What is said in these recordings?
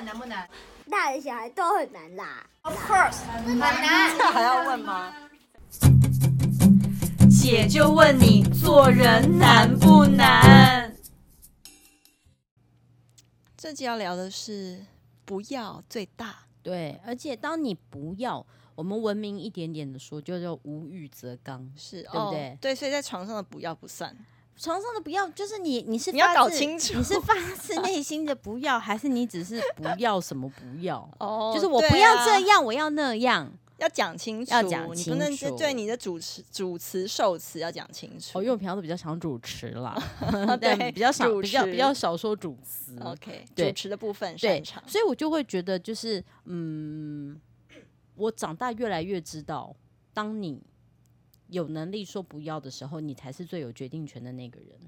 们难不难？大人小孩都很难啦。Of course，很难。这还要问吗？姐就问你，做人难不难？这集要聊的是不要最大。对，而且当你不要，我们文明一点点的说，就叫无欲则刚，是，对不对？哦，对，所以在床上的不要不算。床上的不要，就是你，你是你要搞清楚，你是发自内心的不要，还是你只是不要什么不要？哦，就是我不要这样，啊、我要那样，要讲清楚，要讲清楚，你不能对你的主持、主持、受词要讲清楚。哦，因为我平常都比较想主持啦，对，比较少，比较比较少说主词。OK，主持的部分擅长，所以我就会觉得，就是嗯，我长大越来越知道，当你有能力说不要的时候，你才是最有决定权的那个人。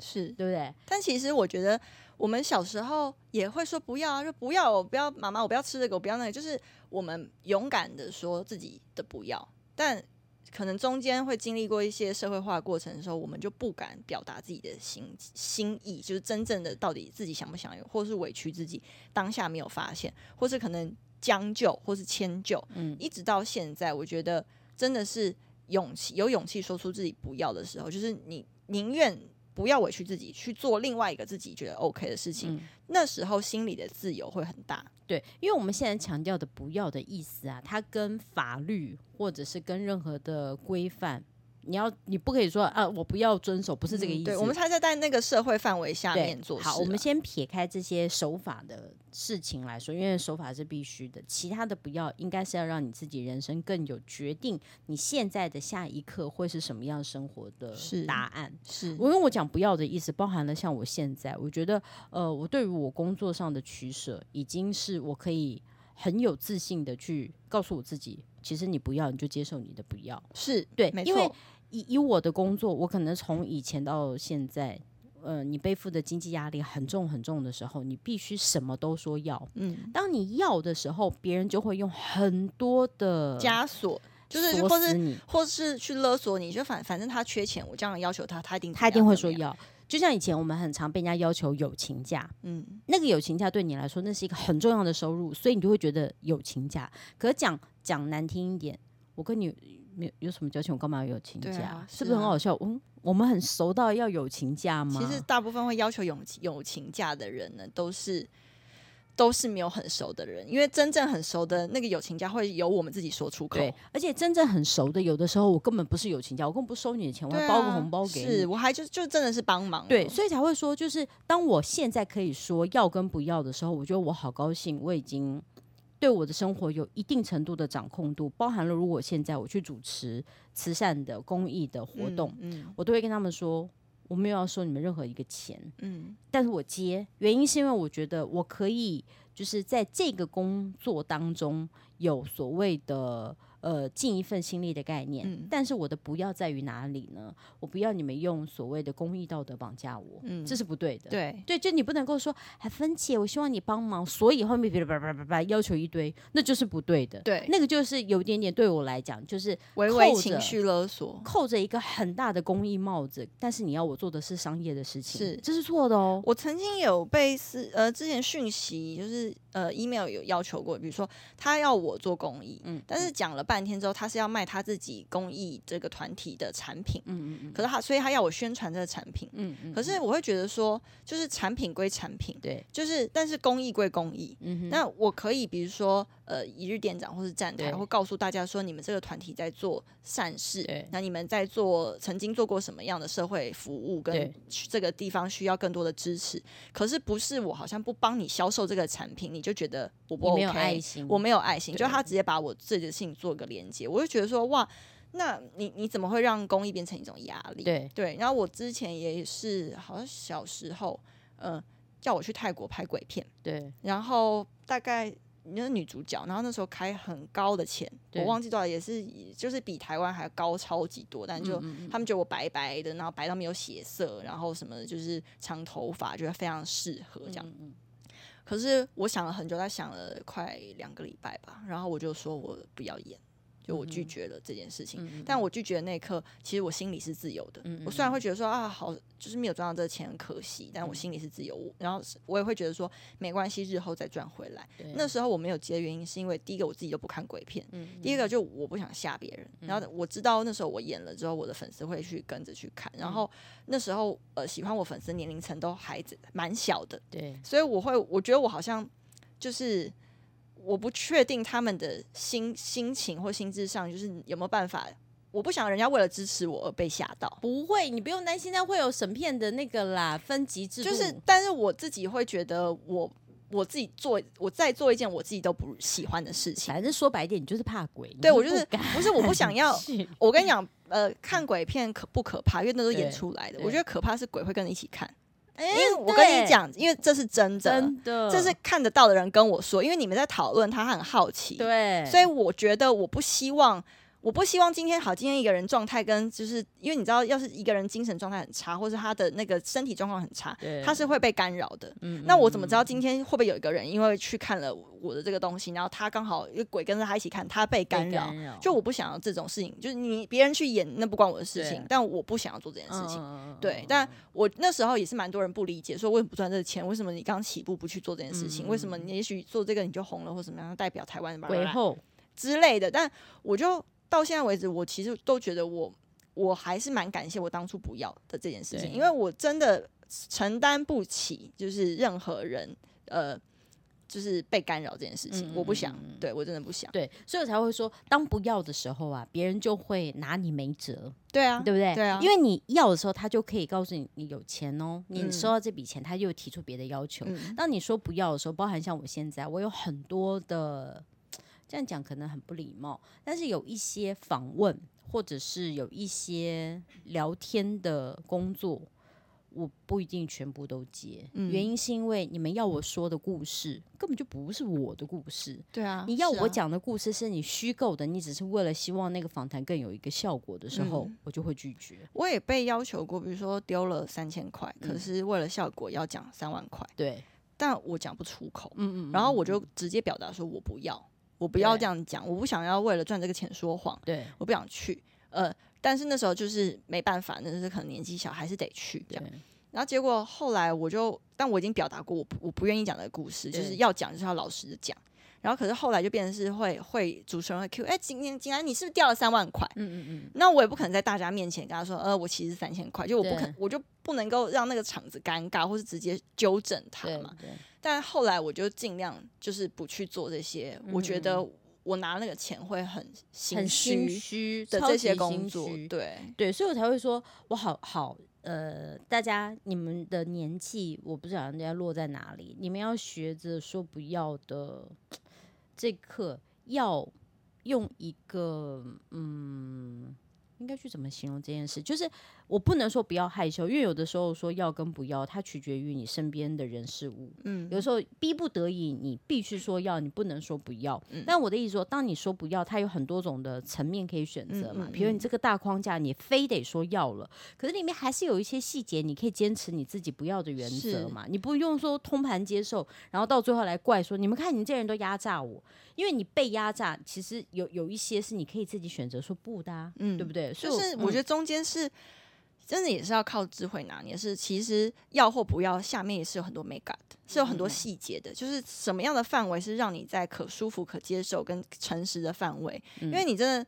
是对不对？但其实我觉得，我们小时候也会说不要啊，说不要，我不要妈妈，我不要吃这个，我不要那个，就是我们勇敢的说自己的不要。但可能中间会经历过一些社会化过程的时候，我们就不敢表达自己的心心意，就是真正的到底自己想不想有，或是委屈自己当下没有发现，或是可能将就，或是迁就。嗯，一直到现在，我觉得真的是勇气，有勇气说出自己不要的时候，就是你宁愿。不要委屈自己去做另外一个自己觉得 OK 的事情，嗯、那时候心里的自由会很大。对，因为我们现在强调的“不要”的意思啊，它跟法律或者是跟任何的规范。你要，你不可以说啊，我不要遵守，不是这个意思。嗯、对，我们才在在那个社会范围下面做事。好，我们先撇开这些守法的事情来说，因为守法是必须的。其他的不要，应该是要让你自己人生更有决定，你现在的下一刻会是什么样生活的答案。是，是我跟我讲不要的意思，包含了像我现在，我觉得，呃，我对于我工作上的取舍，已经是我可以很有自信的去告诉我自己，其实你不要，你就接受你的不要。是对，没错。因为以以我的工作，我可能从以前到现在，呃，你背负的经济压力很重很重的时候，你必须什么都说要。嗯，当你要的时候，别人就会用很多的枷锁，就是或是或是去勒索你，就反反正他缺钱，我这样要求他，他一定他一定会说要。就像以前我们很常被人家要求友情价，嗯，那个友情价对你来说那是一个很重要的收入，所以你就会觉得友情价。可讲讲难听一点，我跟你。没有有什么交情，我干嘛要友情价？啊、是不是很好笑？嗯，我们很熟到要友情价吗？其实大部分会要求友友情价的人呢，都是都是没有很熟的人，因为真正很熟的那个友情价会由我们自己说出口。对，而且真正很熟的，有的时候我根本不是友情价，我根本不收你的钱，我还包个红包给你，是我还就就真的是帮忙。对，所以才会说，就是当我现在可以说要跟不要的时候，我觉得我好高兴，我已经。对我的生活有一定程度的掌控度，包含了如果现在我去主持慈善的公益的活动，嗯，嗯，我都会跟他们说，我没有要收你们任何一个钱，嗯，但是我接，原因是因为我觉得我可以就是在这个工作当中有所谓的。呃，尽一份心力的概念，嗯，但是我的不要在于哪里呢？我不要你们用所谓的公益道德绑架我，嗯，这是不对的。对对，就你不能够说还分解，我希望你帮忙，所以后面叭叭叭叭叭要求一堆，那就是不对的。对，那个就是有点点对我来讲，就是微微情绪勒索，扣着一个很大的公益帽子，但是你要我做的是商业的事情，是这是错的哦。我曾经有被是呃之前讯息就是呃 email 有要求过，比如说他要我做公益，嗯，但是讲了。半天之后，他是要卖他自己公益这个团体的产品，嗯嗯嗯，可是他，所以他要我宣传这个产品，嗯嗯，可是我会觉得说，就是产品归产品，对，就是但是公益归公益，嗯，那我可以比如说。呃，一日店长或是站台会告诉大家说，你们这个团体在做善事，那你们在做曾经做过什么样的社会服务，跟这个地方需要更多的支持。可是不是我好像不帮你销售这个产品，你就觉得我不 OK，没有爱心，我没有爱心，就他直接把我自己的事情做个连接，我就觉得说哇，那你你怎么会让公益变成一种压力？对对。然后我之前也是，好像小时候，嗯、呃，叫我去泰国拍鬼片，对，然后大概。你是女主角，然后那时候开很高的钱，我忘记多少，也是就是比台湾还高超级多，但就嗯嗯嗯他们觉得我白白的，然后白到没有血色，然后什么就是长头发，觉得非常适合这样。可是我想了很久，他想了快两个礼拜吧，然后我就说我不要演，就我拒绝了这件事情。嗯、但我拒绝的那一刻，其实我心里是自由的。嗯、我虽然会觉得说啊，好，就是没有赚到这个钱很可惜，但我心里是自由。然后我也会觉得说没关系，日后再赚回来。那时候我没有接的原因，是因为第一个我自己就不看鬼片，嗯、第一个就我不想吓别人。嗯、然后我知道那时候我演了之后，我的粉丝会去跟着去看。然后那时候呃，喜欢我粉丝年龄层都还蛮小的，对，所以我会我觉得我好像就是。我不确定他们的心心情或心智上，就是有没有办法。我不想人家为了支持我而被吓到。不会，你不用担心，那会有审片的那个啦，分级制度。就是，但是我自己会觉得我，我我自己做，我再做一件我自己都不喜欢的事情。反正说白点，你就是怕鬼。对，我就是不是我不想 要。我跟你讲，呃，看鬼片可不可怕？因为那都演出来的。我觉得可怕是鬼会跟你一起看。因为我跟你讲，因为这是真的，真的，这是看得到的人跟我说，因为你们在讨论，他很好奇，对，所以我觉得我不希望。我不希望今天好，今天一个人状态跟就是因为你知道，要是一个人精神状态很差，或是他的那个身体状况很差，他是会被干扰的。嗯，那我怎么知道今天会不会有一个人因为去看了我的这个东西，然后他刚好有鬼跟着他一起看，他被干扰？就我不想要这种事情，就是你别人去演那不关我的事情，但我不想要做这件事情。对，但我那时候也是蛮多人不理解，说为什么不赚这个钱？为什么你刚起步不去做这件事情？为什么你也许做这个你就红了，或什么样代表台湾的鬼后之类的？但我就。到现在为止，我其实都觉得我我还是蛮感谢我当初不要的这件事情，因为我真的承担不起，就是任何人呃，就是被干扰这件事情，我不想，对我真的不想，对，所以我才会说，当不要的时候啊，别人就会拿你没辙，对啊，对不对？对啊，因为你要的时候，他就可以告诉你你有钱哦，你收到这笔钱，他就提出别的要求。当你说不要的时候，包含像我现在，我有很多的。这样讲可能很不礼貌，但是有一些访问或者是有一些聊天的工作，我不一定全部都接。嗯、原因是因为你们要我说的故事根本就不是我的故事。对啊，你要我讲的故事是你虚构的，啊、你只是为了希望那个访谈更有一个效果的时候，嗯、我就会拒绝。我也被要求过，比如说丢了三千块，可是为了效果要讲三万块。对，但我讲不出口。嗯，嗯嗯，然后我就直接表达说我不要。我不要这样讲，我不想要为了赚这个钱说谎。对，我不想去。呃，但是那时候就是没办法，那是可能年纪小，还是得去这样。然后结果后来我就，但我已经表达过，我不我不愿意讲的故事，就是要讲就是要老实的讲。然后可是后来就变成是会会主持人会 Q，哎，今天今天你是不是掉了三万块？嗯嗯嗯。那我也不可能在大家面前跟他说，呃，我其实三千块，就我不肯，我就不能够让那个场子尴尬，或是直接纠正他嘛。对。但后来我就尽量就是不去做这些，嗯、我觉得我拿那个钱会很心虚的这些工作，对对，所以我才会说我好好呃，大家你们的年纪我不知道人家落在哪里，你们要学着说不要的这课要用一个嗯。应该去怎么形容这件事？就是我不能说不要害羞，因为有的时候说要跟不要，它取决于你身边的人事物。嗯，有时候逼不得已，你必须说要，你不能说不要。嗯，但我的意思说，当你说不要，它有很多种的层面可以选择嘛。比如你这个大框架，你非得说要了，可是里面还是有一些细节，你可以坚持你自己不要的原则嘛。你不用说通盘接受，然后到最后来怪说你们看你这人都压榨我，因为你被压榨，其实有有一些是你可以自己选择说不的啊，嗯，对不对？就是我觉得中间是真的也是要靠智慧拿捏，是其实要或不要，下面也是有很多美感的，是有很多细节的。就是什么样的范围是让你在可舒服、可接受跟诚实的范围？因为你真的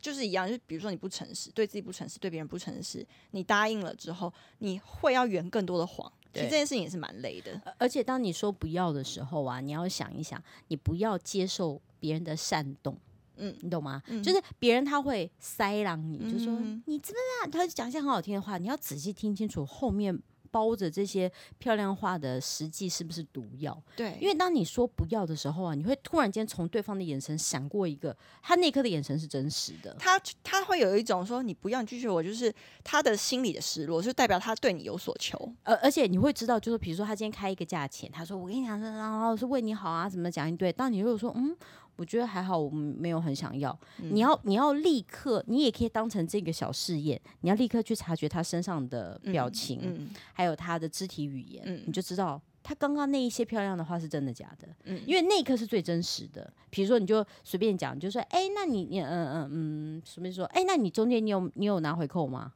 就是一样，就比如说你不诚实，对自己不诚实，对别人不诚实，你答应了之后，你会要圆更多的谎。其实这件事情也是蛮累的。而且当你说不要的时候啊，你要想一想，你不要接受别人的煽动。嗯，你懂吗？嗯、就是别人他会塞让你，嗯、就说你知不知道？他讲一些很好听的话，你要仔细听清楚后面包着这些漂亮话的实际是不是毒药？对，因为当你说不要的时候啊，你会突然间从对方的眼神闪过一个，他那刻的眼神是真实的。他他会有一种说你不要你拒绝我，就是他的心里的失落，就代表他对你有所求。而而且你会知道，就是比如说他今天开一个价钱，他说我跟你讲说，然后是为你好啊，怎么讲一堆。当你如果说嗯。我觉得还好，我们没有很想要。嗯、你要，你要立刻，你也可以当成这个小试验。你要立刻去察觉他身上的表情，还有他的肢体语言，嗯、你就知道他刚刚那一些漂亮的话是真的假的？嗯，因为那一刻是最真实的。比如说，你就随便讲，就说，哎，那你你嗯嗯嗯，随便说，哎，那你中间你有你有拿回扣吗？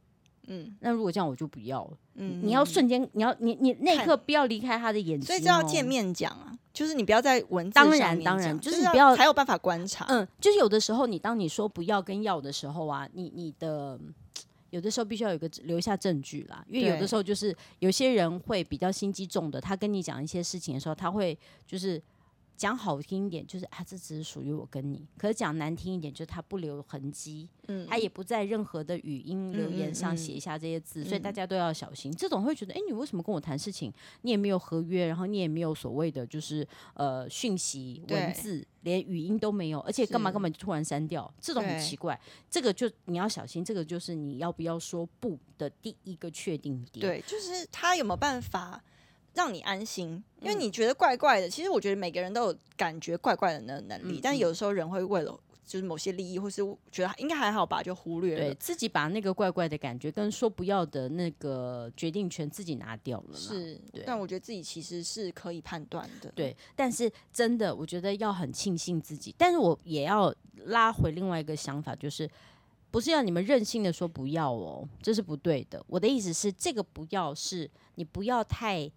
嗯，那如果这样我就不要了。嗯，你要瞬间，你要你你那一刻不要离开他的眼睛，所以就要见面讲啊。就是你不要在文字当然当然，就是你不要才有办法观察。嗯，就是有的时候你当你说不要跟要的时候啊，你你的有的时候必须要有个留下证据啦，因为有的时候就是有些人会比较心机重的，他跟你讲一些事情的时候，他会就是。讲好听一点，就是啊，这只是属于我跟你；可是讲难听一点，就是他不留痕迹，嗯，他也不在任何的语音留言上写下这些字，嗯嗯嗯，所以大家都要小心。这种会觉得，哎，你为什么跟我谈事情？你也没有合约，然后你也没有所谓的就是呃讯息文字，连语音都没有，而且干嘛干嘛就突然删掉，这种很奇怪。这个就你要小心，这个就是你要不要说不的第一个确定点。对，就是他有没有办法？让你安心，因为你觉得怪怪的。嗯、其实我觉得每个人都有感觉怪怪的那个能力，嗯、但有时候人会为了就是某些利益，或是觉得应该还好吧，就忽略了。对，自己把那个怪怪的感觉跟说不要的那个决定权自己拿掉了。是，对但我觉得自己其实是可以判断的。对，但是真的，我觉得要很庆幸自己。但是我也要拉回另外一个想法，就是不是要你们任性的说不要哦，这是不对的。我的意思是，这个不要是你不要太。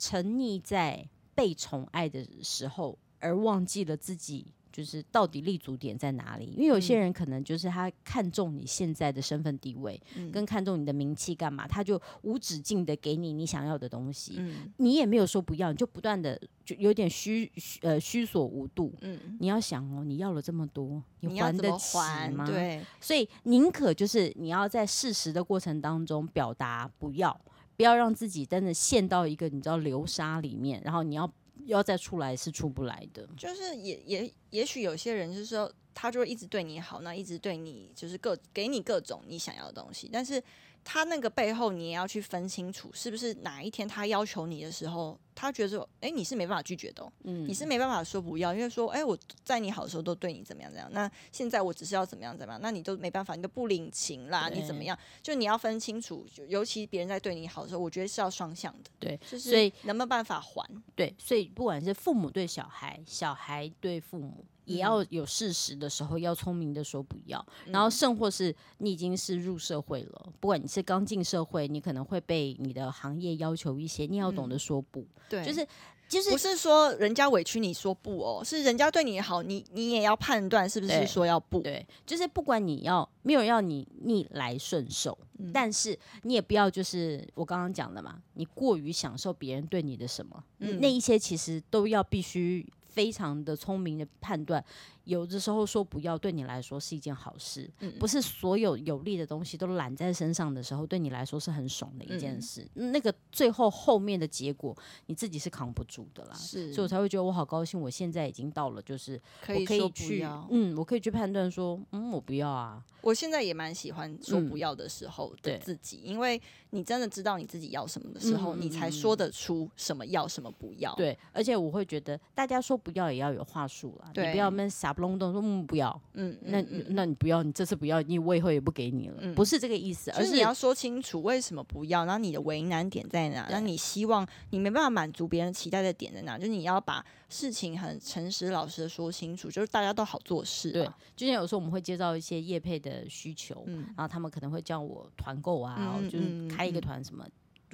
沉溺在被宠爱的时候，而忘记了自己就是到底立足点在哪里。因为有些人可能就是他看重你现在的身份地位，嗯、跟看重你的名气干嘛，他就无止境的给你你想要的东西。嗯、你也没有说不要，你就不断的就有点虚呃虚所无度。嗯、你要想哦，你要了这么多，你还得起吗？对，所以宁可就是你要在适时的过程当中表达不要。不要让自己真的陷到一个你知道流沙里面，然后你要要再出来是出不来的。就是也也也许有些人就是说，他就会一直对你好，那一直对你就是各给你各种你想要的东西，但是。他那个背后，你也要去分清楚，是不是哪一天他要求你的时候，他觉得说，哎，你是没办法拒绝的，嗯，你是没办法说不要，因为说，哎，我在你好的时候都对你怎么样怎么样，那现在我只是要怎么样怎么样，那你都没办法，你都不领情啦，你怎么样？就你要分清楚，就尤其别人在对你好的时候，我觉得是要双向的，对，就是所以能不能办法还？对，所以不管是父母对小孩，小孩对父母。也要有事实的时候，要聪明的说不要。嗯、然后，甚或是你已经是入社会了，不管你是刚进社会，你可能会被你的行业要求一些，你要懂得说不。嗯、对，就是就是不是说人家委屈你说不哦，是人家对你好，你你也要判断是不是说要不。对，就是不管你要没有要你逆来顺受，嗯、但是你也不要就是我刚刚讲的嘛，你过于享受别人对你的什么，嗯、那一些其实都要必须。非常的聪明的判断，有的时候说不要对你来说是一件好事，嗯、不是所有有利的东西都揽在身上的时候，对你来说是很爽的一件事。嗯、那个最后后面的结果，你自己是扛不住的啦。是，所以我才会觉得我好高兴，我现在已经到了，就是可以，我可以去，嗯，我可以去判断说，嗯，我不要啊。我现在也蛮喜欢说不要的时候的自己，嗯、因为你真的知道你自己要什么的时候，嗯、你才说得出什么要什么不要。对，而且我会觉得大家说不要也要有话术啦，你不要闷傻不隆咚说嗯不要，嗯，那那你不要，你这次不要，你我以后也不给你了，嗯、不是这个意思，而是你要说清楚为什么不要，然后你的为难点在哪，然后你希望你没办法满足别人期待的点在哪，就是你要把事情很诚实老实的说清楚，就是大家都好做事。对，就像有时候我们会接到一些业配的需求，嗯、然后他们可能会叫我团购啊，就是开一个团什么，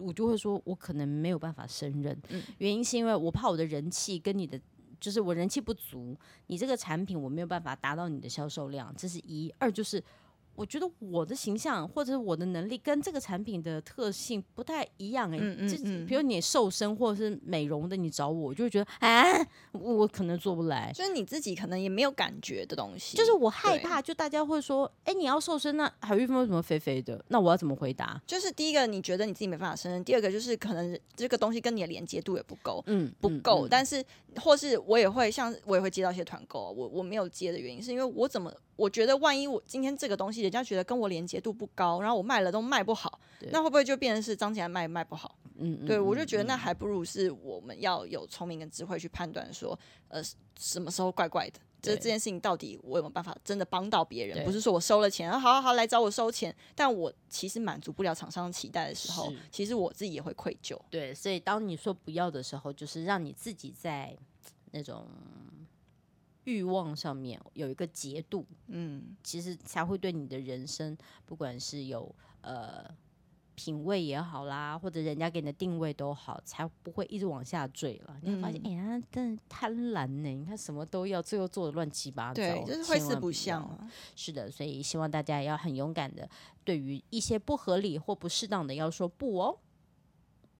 我就会说我可能没有办法胜任，嗯、原因是因为我怕我的人气跟你的，就是我人气不足，你这个产品我没有办法达到你的销售量，这是一，二就是。我觉得我的形象或者是我的能力跟这个产品的特性不太一样哎、欸，嗯嗯，就比如你瘦身或者是美容的，你找我，我就会觉得啊，我可能做不来。就是你自己可能也没有感觉的东西。就是我害怕，就大家会说，哎、欸，你要瘦身，那海玉芬为什么肥肥的？那我要怎么回答？就是第一个，你觉得你自己没办法胜任；第二个，就是可能这个东西跟你的连接度也不够，嗯，不够。但是或是我也会像我也会接到一些团购，我我没有接的原因是因为我怎么。我觉得万一我今天这个东西人家觉得跟我连接度不高，然后我卖了都卖不好，那会不会就变成是张起来卖卖不好？嗯，对，我就觉得那还不如是我们要有聪明跟智慧去判断说，呃，什么时候怪怪的。这这件事情到底我有没有办法真的帮到别人？不是说我收了钱，好好好来找我收钱，但我其实满足不了厂商期待的时候，其实我自己也会愧疚。对，所以当你说不要的时候，就是让你自己在那种欲望上面有一个节度，嗯，其实才会对你的人生，不管是有呃。品味也好啦，或者人家给你的定位都好，才不会一直往下坠了。你会发现，哎、嗯、呀，真的贪婪呢！你看什么都要，最后做的乱七八糟，对，就是会四不像啊。是的，所以希望大家要很勇敢的，对于一些不合理或不适当的，要说不哦。